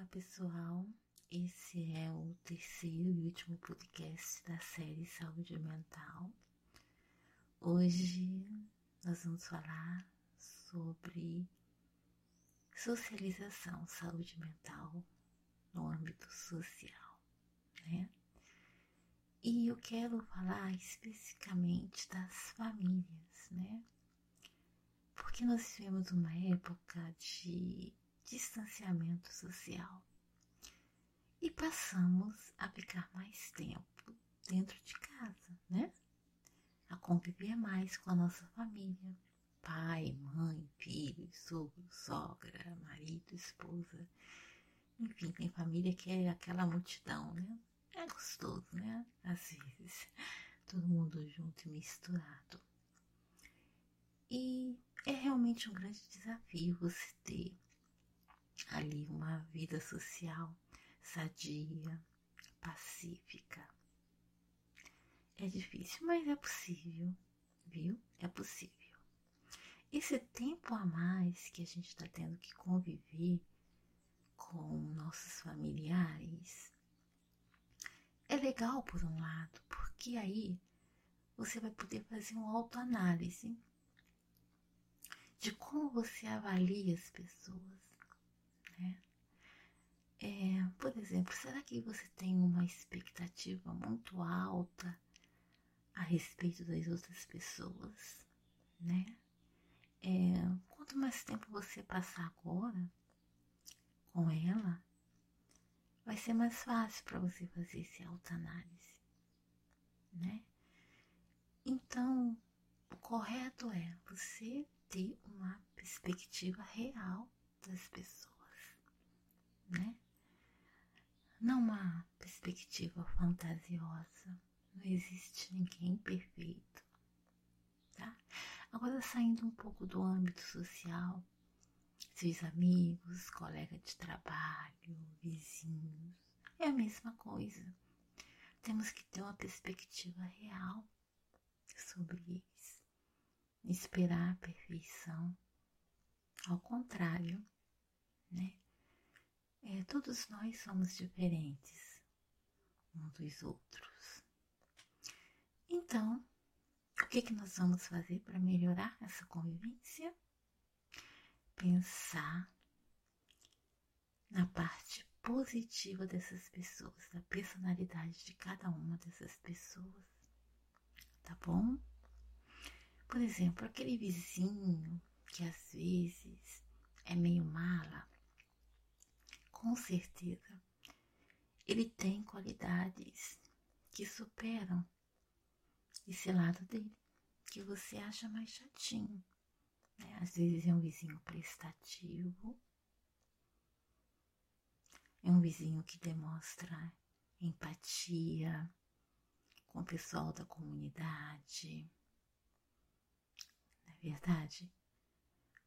Olá pessoal, esse é o terceiro e último podcast da série Saúde Mental. Hoje nós vamos falar sobre socialização, saúde mental no âmbito social, né? E eu quero falar especificamente das famílias, né? Porque nós vivemos uma época de distanciamento social e passamos a ficar mais tempo dentro de casa, né? A conviver mais com a nossa família, pai, mãe, filho, sogro, sogra, marido, esposa. Enfim, tem família que é aquela multidão, né? É gostoso, né? Às vezes, todo mundo junto e misturado. E é realmente um grande desafio você ter ali uma vida social sadia, pacífica. É difícil, mas é possível, viu? É possível. Esse tempo a mais que a gente está tendo que conviver com nossos familiares é legal por um lado, porque aí você vai poder fazer uma autoanálise de como você avalia as pessoas, né? É, por exemplo, será que você tem uma expectativa muito alta a respeito das outras pessoas, né? É, quanto mais tempo você passar agora com ela, vai ser mais fácil para você fazer esse autoanálise, né? Então, o correto é você ter uma perspectiva real das pessoas né? Não uma perspectiva fantasiosa. Não existe ninguém perfeito, tá? Agora saindo um pouco do âmbito social, seus amigos, colegas de trabalho, vizinhos, é a mesma coisa. Temos que ter uma perspectiva real sobre eles. Esperar a perfeição. Ao contrário, né? É, todos nós somos diferentes uns dos outros. Então, o que, que nós vamos fazer para melhorar essa convivência? Pensar na parte positiva dessas pessoas, da personalidade de cada uma dessas pessoas, tá bom? Por exemplo, aquele vizinho que às vezes é meio mala, com certeza, ele tem qualidades que superam esse lado dele, que você acha mais chatinho. Né? Às vezes é um vizinho prestativo, é um vizinho que demonstra empatia com o pessoal da comunidade. Não é verdade?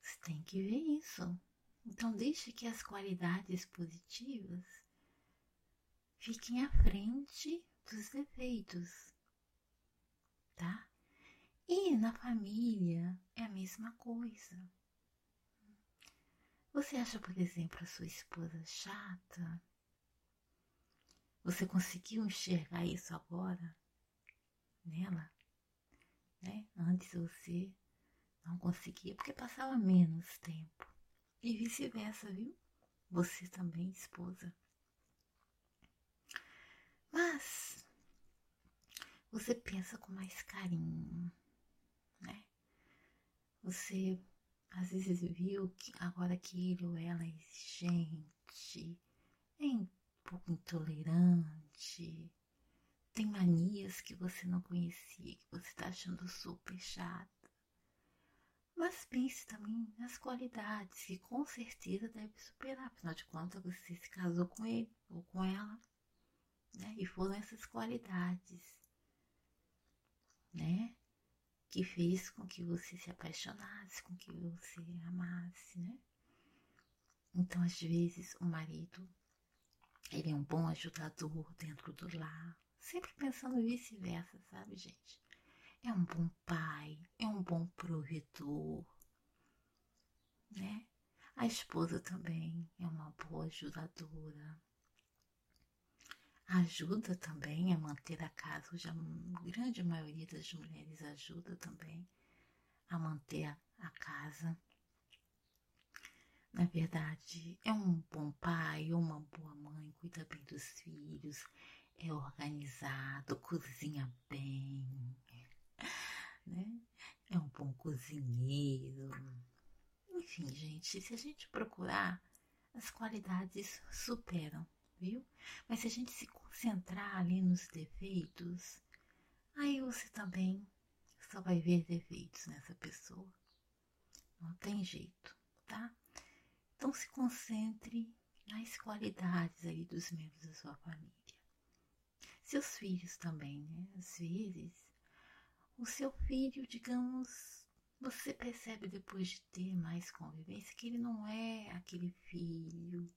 Você tem que ver isso. Então, deixe que as qualidades positivas fiquem à frente dos defeitos, tá? E na família é a mesma coisa. Você acha, por exemplo, a sua esposa chata? Você conseguiu enxergar isso agora nela? Né? Antes você não conseguia, porque passava menos tempo. E vice-versa, viu? Você também, esposa. Mas você pensa com mais carinho, né? Você às vezes viu que agora que ele ou ela é exigente, é um pouco intolerante, tem manias que você não conhecia, que você está achando super chato. Mas pense também nas qualidades que com certeza deve superar. Afinal de contas, você se casou com ele ou com ela, né? E foram essas qualidades, né? Que fez com que você se apaixonasse, com que você amasse, né? Então, às vezes, o marido, ele é um bom ajudador dentro do lar. Sempre pensando vice-versa, sabe, gente? É um bom pai, é um bom provedor, né? A esposa também é uma boa ajudadora. Ajuda também a manter a casa. Hoje a grande maioria das mulheres ajuda também a manter a, casa. Na verdade, é um bom pai ou uma boa mãe, cuida bem dos filhos, é organizado, cozinha bem, né? É um bom cozinheiro. Enfim, gente, se a gente procurar, as qualidades superam, viu? Mas se a gente se concentrar ali nos defeitos, aí você também só vai ver defeitos nessa pessoa. Não tem jeito, tá? Então se concentre nas qualidades aí dos membros da sua família. Seus filhos também, né? Às vezes, o seu filho, digamos, você percebe depois de ter mais convivência que ele não é aquele filho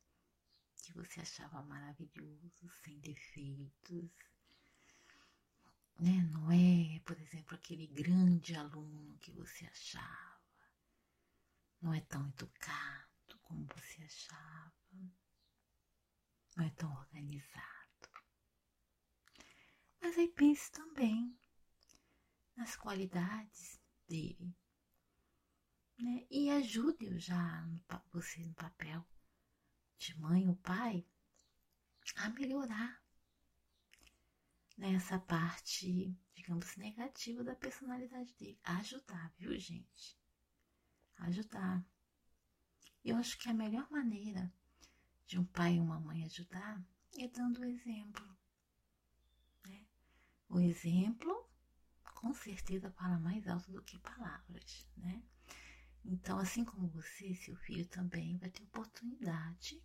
que você achava maravilhoso, sem defeitos. Né? Não é, por exemplo, aquele grande aluno que você achava. Não é tão educado como você achava. Não é tão organizado. Mas aí pense também nas qualidades dele. Né? E ajude-o já no, você no papel de mãe ou pai a melhorar nessa parte, digamos, negativa da personalidade dele. Ajudar, viu, gente? Ajudar. Eu acho que a melhor maneira de um pai e uma mãe ajudar é dando o exemplo. Né? O exemplo, com certeza, fala mais alto do que palavras, né? Então, assim como você, seu filho também vai ter oportunidade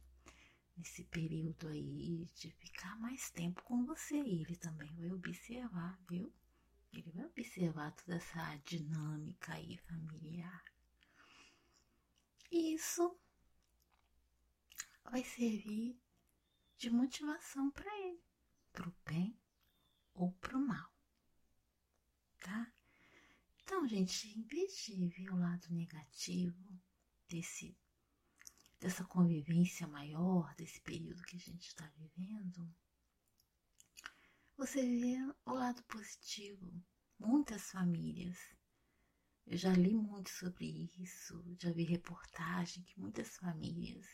nesse período aí de ficar mais tempo com você. E ele também vai observar, viu? Ele vai observar toda essa dinâmica aí familiar. E isso vai servir de motivação para ele, para o bem ou para o mal, tá? Então, gente, em vez de ver o lado negativo desse dessa convivência maior, desse período que a gente está vivendo, você vê o lado positivo. Muitas famílias eu já li muito sobre isso, já vi reportagem que muitas famílias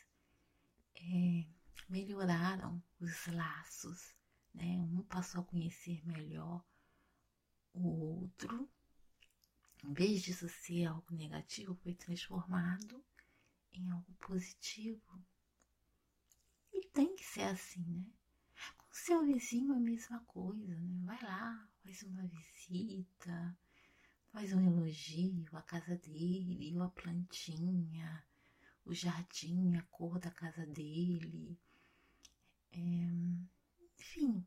é, melhoraram os laços, né? Um passou a conhecer melhor o outro. Em vez disso ser algo negativo, foi transformado em algo positivo. E tem que ser assim, né? Com seu vizinho é a mesma coisa, né? Vai lá, faz uma visita, faz um elogio à casa dele, ou a plantinha, o jardim, a cor da casa dele. É, enfim,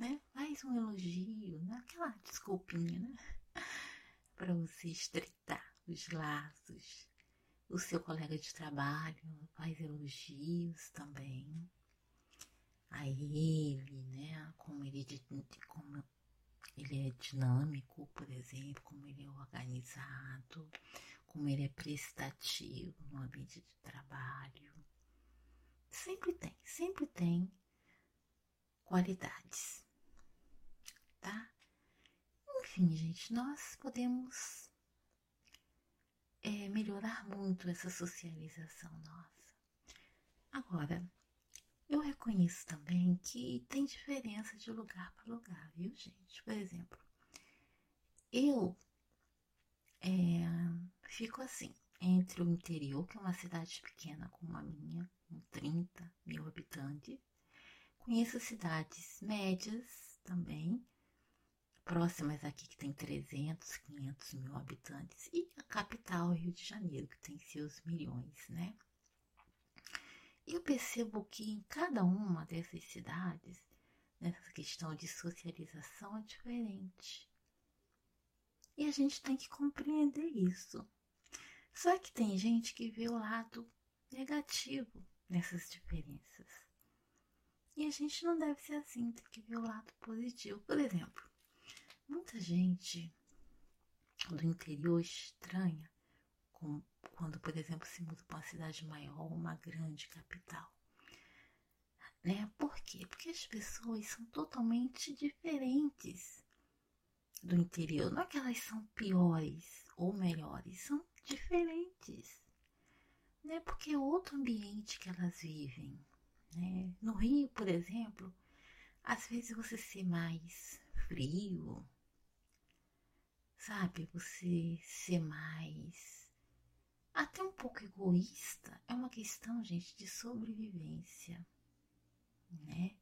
né? Faz um elogio, né? aquela desculpinha, né? Para você estreitar os laços. O seu colega de trabalho faz elogios também a ele, né? Como ele, como ele é dinâmico, por exemplo, como ele é organizado, como ele é prestativo no ambiente de trabalho. Sempre tem, sempre tem qualidades, tá? Enfim, gente, nós podemos é, melhorar muito essa socialização nossa. Agora, eu reconheço também que tem diferença de lugar para lugar, viu, gente? Por exemplo, eu é, fico assim, entre o interior, que é uma cidade pequena como a minha, com 30 mil habitantes, conheço cidades médias também, próximas aqui que tem 300, 500 mil habitantes, e a capital, Rio de Janeiro, que tem seus milhões, né? eu percebo que em cada uma dessas cidades, nessa questão de socialização é diferente. E a gente tem que compreender isso. Só que tem gente que vê o lado negativo nessas diferenças. E a gente não deve ser assim, tem que ver o lado positivo. Por exemplo, muita gente do interior estranha com, quando, por exemplo, se muda para uma cidade maior, uma grande capital. Né? Por quê? Porque as pessoas são totalmente diferentes do interior. Não é que elas são piores ou melhores, são diferentes. Né? Porque é outro ambiente que elas vivem. Né? No Rio, por exemplo, às vezes você ser mais frio, sabe? Você ser mais. Até um pouco egoísta é uma questão, gente, de sobrevivência, né?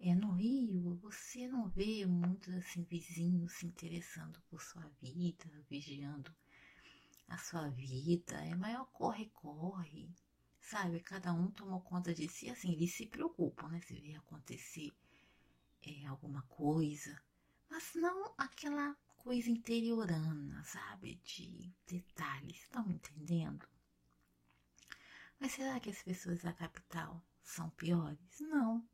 É, no Rio, você não vê muitos assim, vizinhos se interessando por sua vida, vigiando a sua vida. É maior corre-corre, sabe? Cada um tomou conta de si, assim, eles se preocupam, né? Se vê acontecer é, alguma coisa, mas não aquela coisa interiorana, sabe? De detalhes, estão entendendo? Mas será que as pessoas da capital são piores? Não.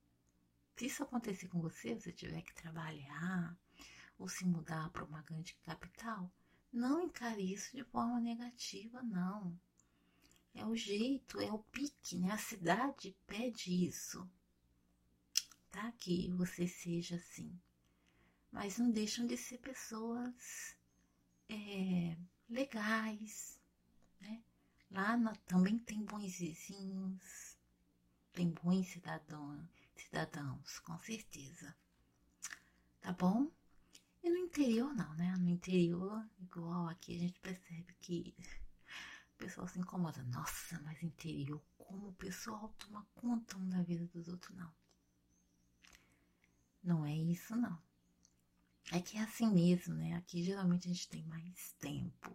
Se isso acontecer com você, você tiver que trabalhar ou se mudar para uma grande capital, não encare isso de forma negativa, não. É o jeito, é o pique, né? A cidade pede isso, tá? Que você seja assim mas não deixam de ser pessoas é, legais, né? Lá na, também tem bons vizinhos, tem bons cidadãos, cidadãos, com certeza. Tá bom? E no interior não, né? No interior, igual aqui, a gente percebe que o pessoal se incomoda. Nossa, mas interior, como o pessoal toma conta um da vida dos outros, não. Não é isso, não. É que é assim mesmo, né? Aqui geralmente a gente tem mais tempo.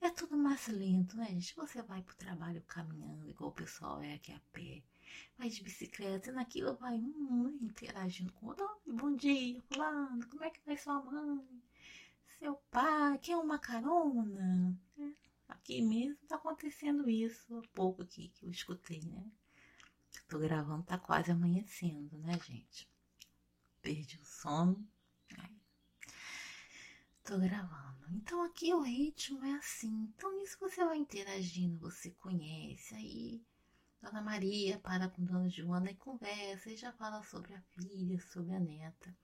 É tudo mais lento, né, gente? Você vai pro trabalho caminhando, igual o pessoal é aqui a pé. Vai de bicicleta, e naquilo vai hum, interagindo com o outro. Bom dia, fulano, como é que vai sua mãe? Seu pai, quer uma carona? É, aqui mesmo tá acontecendo isso há pouco aqui que eu escutei, né? Tô gravando, tá quase amanhecendo, né, gente? Perdi o sono. Ai, Tô gravando. Então aqui o ritmo é assim. Então nisso você vai interagindo, você conhece. Aí Dona Maria para com Dona Joana e conversa e já fala sobre a filha, sobre a neta.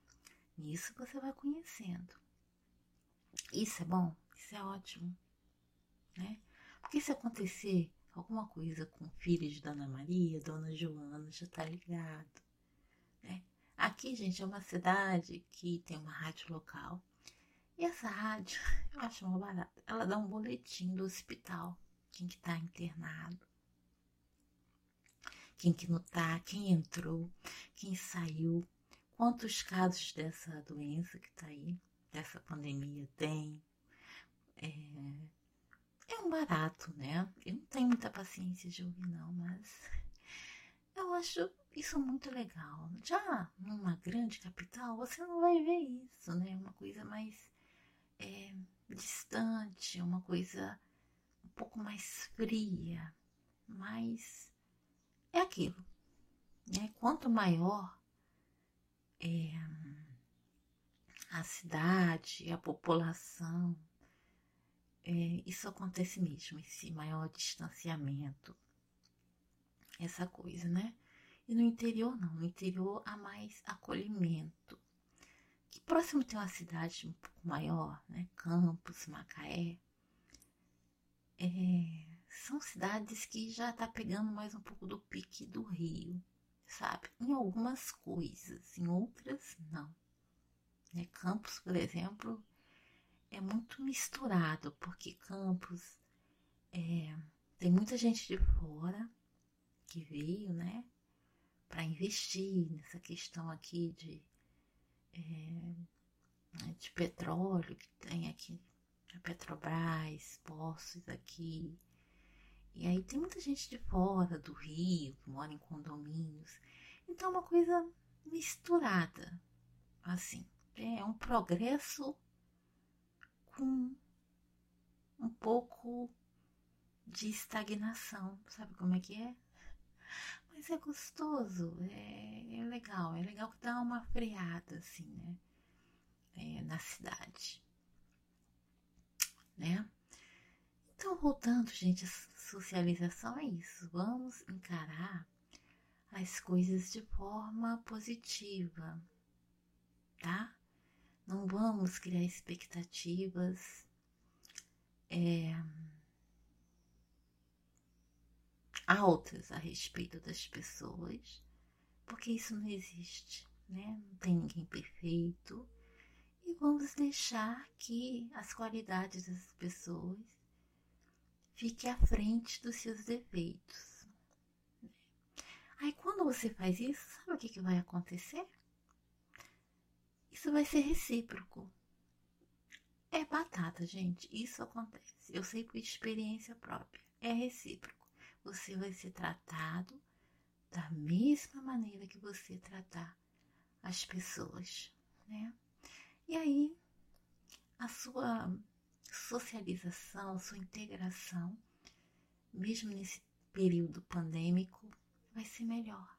Nisso você vai conhecendo. Isso é bom, isso é ótimo, né? Porque se acontecer alguma coisa com o filho de Dona Maria, Dona Joana já tá ligado, né? Aqui, gente, é uma cidade que tem uma rádio local e essa rádio, eu acho uma barata. Ela dá um boletim do hospital. Quem que tá internado. Quem que não tá, quem entrou, quem saiu. Quantos casos dessa doença que tá aí, dessa pandemia tem. É, é um barato, né? Eu não tenho muita paciência de ouvir, não, mas eu acho isso muito legal. Já numa grande capital, você não vai ver isso, né? Uma coisa mais é, distante, uma coisa um pouco mais fria, mas é aquilo. Né? Quanto maior é, a cidade, a população, é, isso acontece mesmo, esse maior distanciamento, essa coisa, né? E no interior não, no interior há mais acolhimento, que próximo tem uma cidade um pouco maior, né? Campos, Macaé. É, são cidades que já tá pegando mais um pouco do pique do Rio, sabe? Em algumas coisas, em outras não. Né? Campos, por exemplo, é muito misturado, porque Campos é, tem muita gente de fora que veio, né, para investir nessa questão aqui de é, de petróleo que tem aqui, a Petrobras, poços aqui. E aí tem muita gente de fora do Rio que mora em condomínios. Então é uma coisa misturada, assim. É um progresso com um pouco de estagnação. Sabe como é que é? É gostoso, é, é legal, é legal que dá uma freada assim, né? É, na cidade, né? Então, voltando, gente, a socialização é isso. Vamos encarar as coisas de forma positiva, tá? Não vamos criar expectativas é, altas a respeito das pessoas, porque isso não existe, né? Não tem ninguém perfeito. E vamos deixar que as qualidades das pessoas fiquem à frente dos seus defeitos. Aí quando você faz isso, sabe o que, que vai acontecer? Isso vai ser recíproco. É batata, gente. Isso acontece. Eu sei por experiência própria. É recíproco. Você vai ser tratado da mesma maneira que você tratar as pessoas, né? E aí a sua socialização, sua integração, mesmo nesse período pandêmico, vai ser melhor.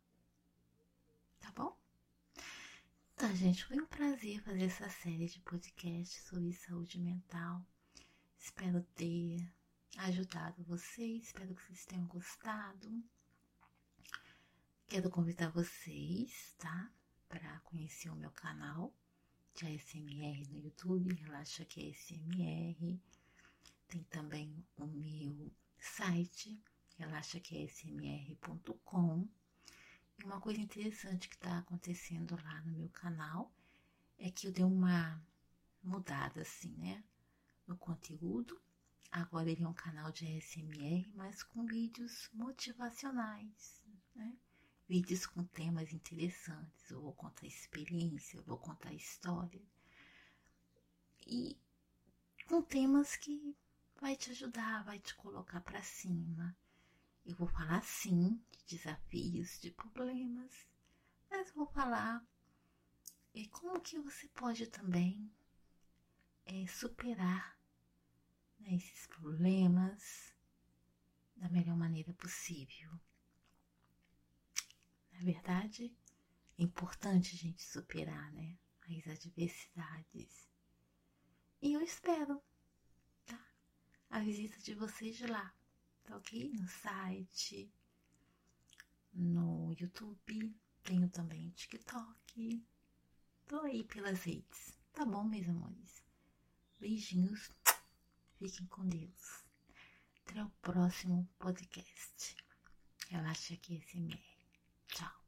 Tá bom? Tá, gente, foi um prazer fazer essa série de podcasts sobre saúde mental. Espero ter ajudado vocês, espero que vocês tenham gostado. Quero convidar vocês, tá? Para conhecer o meu canal de ASMR no YouTube, relaxa que é ASMR. Tem também o meu site, relaxa que é ASMR.com. E uma coisa interessante que está acontecendo lá no meu canal é que eu dei uma mudada assim, né? No conteúdo. Agora ele é um canal de ASMR, mas com vídeos motivacionais, né? Vídeos com temas interessantes. Eu vou contar experiência, eu vou contar história. E com temas que vai te ajudar, vai te colocar para cima. Eu vou falar sim de desafios, de problemas, mas vou falar é, como que você pode também é, superar né, esses problemas da melhor maneira possível. Na verdade, é importante a gente superar né, as adversidades. E eu espero tá, a visita de vocês lá tá ok? No site, no YouTube, tenho também TikTok. Tô aí pelas redes, tá bom, meus amores? Beijinhos, fiquem com Deus. Até o próximo podcast. Relaxa aqui, SMR. Tchau.